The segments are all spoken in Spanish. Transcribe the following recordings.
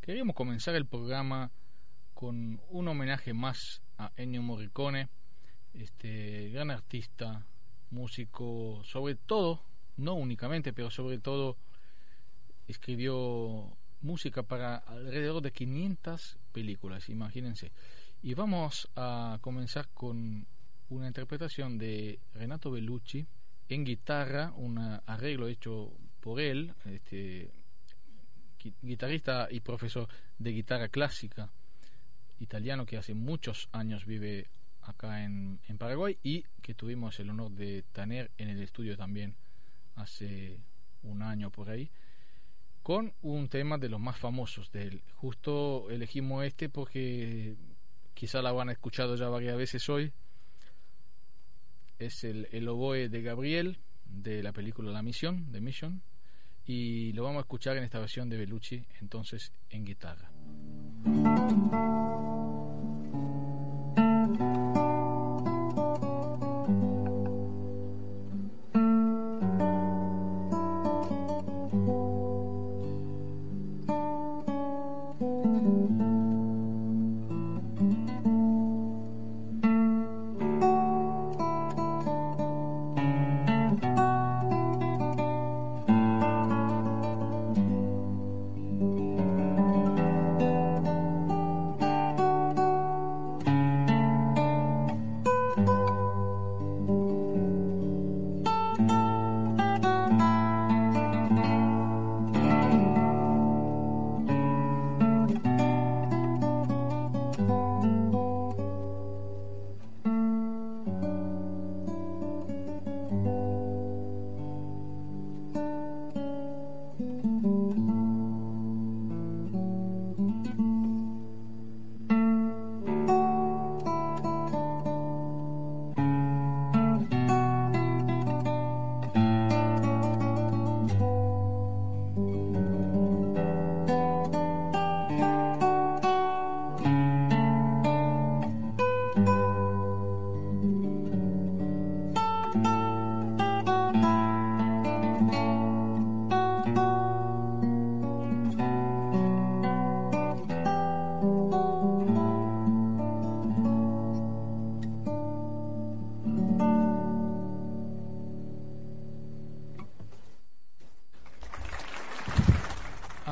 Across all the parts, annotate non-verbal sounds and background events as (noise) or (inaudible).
Queríamos comenzar el programa con un homenaje más a Ennio Morricone, este gran artista, músico, sobre todo, no únicamente, pero sobre todo escribió música para alrededor de 500 películas, imagínense. Y vamos a comenzar con una interpretación de Renato Bellucci en guitarra, un arreglo hecho por él, este, guitarrista y profesor de guitarra clásica italiano que hace muchos años vive acá en, Paraguay y que tuvimos el honor de tener en el estudio también hace un año por ahí con un tema de los más famosos de él. Justo elegimos este porque quizá lo han escuchado ya varias veces hoy. Es el, el oboe de Gabriel de la película La Misión, de Mission y lo vamos a escuchar en esta versión de Bellucci, entonces en guitarra.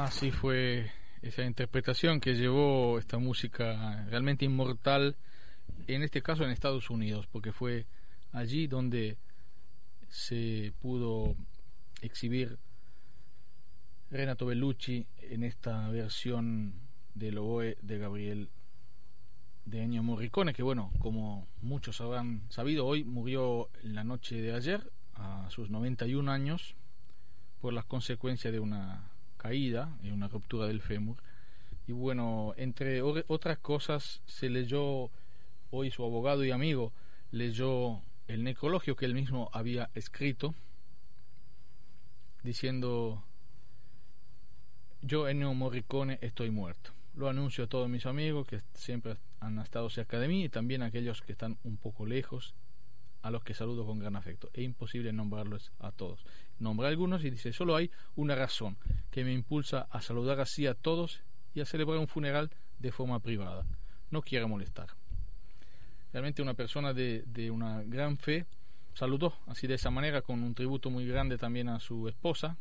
Así fue esa interpretación que llevó esta música realmente inmortal, en este caso en Estados Unidos, porque fue allí donde se pudo exhibir Renato Bellucci en esta versión del oboe de Gabriel de Ennio Morricone, que bueno, como muchos habrán sabido, hoy murió en la noche de ayer, a sus 91 años, por las consecuencias de una caída una ruptura del fémur. Y bueno, entre otras cosas, se leyó, hoy su abogado y amigo leyó el necrologio que él mismo había escrito, diciendo, yo Ennio Morricone estoy muerto. Lo anuncio a todos mis amigos que siempre han estado cerca de mí y también a aquellos que están un poco lejos a los que saludo con gran afecto. Es imposible nombrarlos a todos. Nombra algunos y dice, solo hay una razón que me impulsa a saludar así a todos y a celebrar un funeral de forma privada. No quiero molestar. Realmente una persona de, de una gran fe saludó así de esa manera con un tributo muy grande también a su esposa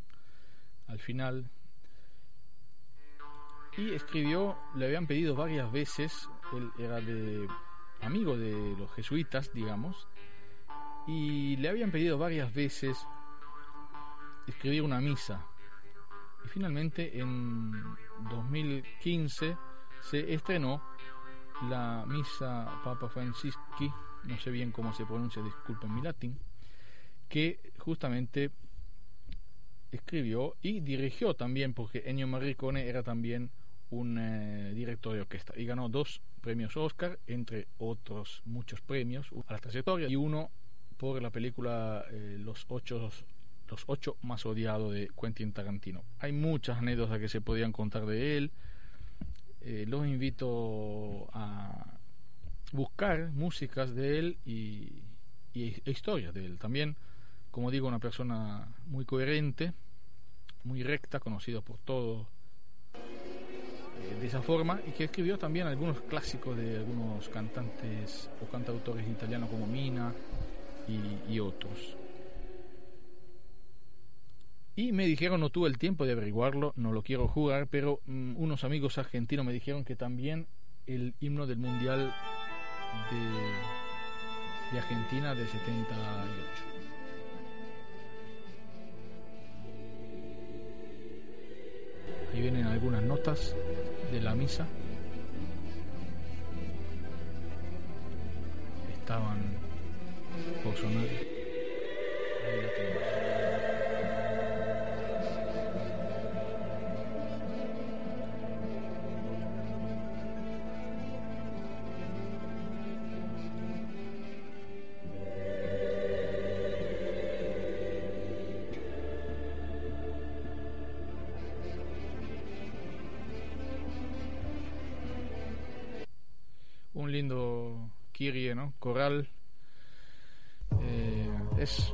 al final y escribió le habían pedido varias veces él era de amigo de los jesuitas digamos y le habían pedido varias veces escribir una misa. Y finalmente en 2015 se estrenó la misa Papa Francisci, no sé bien cómo se pronuncia, disculpen mi latín, que justamente escribió y dirigió también, porque Ennio Morricone era también un eh, director de orquesta y ganó dos premios Oscar, entre otros muchos premios a la trayectoria, y uno por la película eh, Los ocho los ocho más odiados de Quentin Tarantino. Hay muchas anécdotas que se podían contar de él. Eh, los invito a buscar músicas de él y, y e historias de él. También, como digo, una persona muy coherente, muy recta, conocido por todos eh, de esa forma y que escribió también algunos clásicos de algunos cantantes o cantautores italianos como Mina y, otros. Y me dijeron, no tuve el tiempo de averiguarlo, no lo quiero jugar, pero mm, unos amigos argentinos me dijeron que también el himno del Mundial de, de Argentina de 78. Ahí vienen algunas notas de la misa. Tenemos. lindo Kirie, ¿no? Coral. Es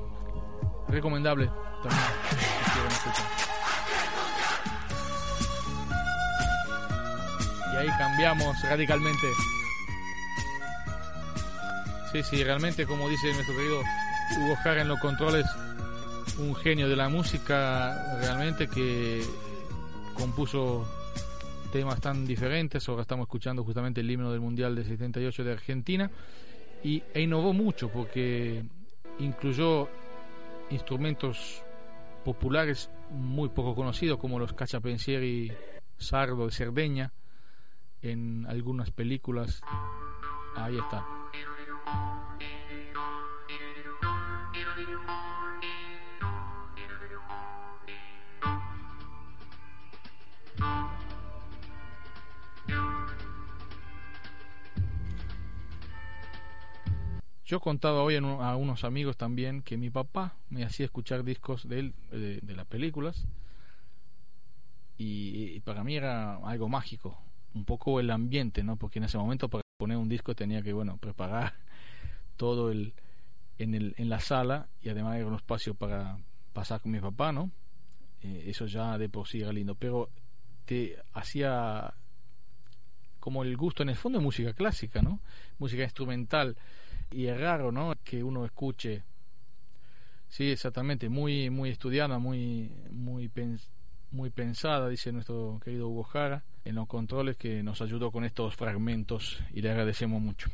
recomendable también Y ahí cambiamos radicalmente. Sí, sí, realmente como dice nuestro querido Hugo Jara en los controles, un genio de la música realmente que compuso temas tan diferentes. Ahora estamos escuchando justamente el himno del Mundial de 78 de Argentina y, e innovó mucho porque incluyó instrumentos populares muy poco conocidos como los cachapensieri sardo de Cerdeña en algunas películas. Ahí está. Yo contaba hoy a unos amigos también que mi papá me hacía escuchar discos de él, de, las películas, y, para mí era algo mágico, un poco el ambiente, ¿no? Porque en ese momento para poner un disco tenía que, bueno, preparar (laughs) todo el en, el, en la sala y además era un espacio para pasar con mi papá, ¿no? Eh, eso ya de por sí era lindo, pero te hacía como el gusto en el fondo de música clásica, ¿no? Música instrumental y es raro, ¿no? Que uno escuche. Sí, exactamente, muy muy estudiada, muy muy muy pensada, dice nuestro querido Hugo Jara, en los controles que nos ayudó con estos fragmentos y le agradecemos mucho.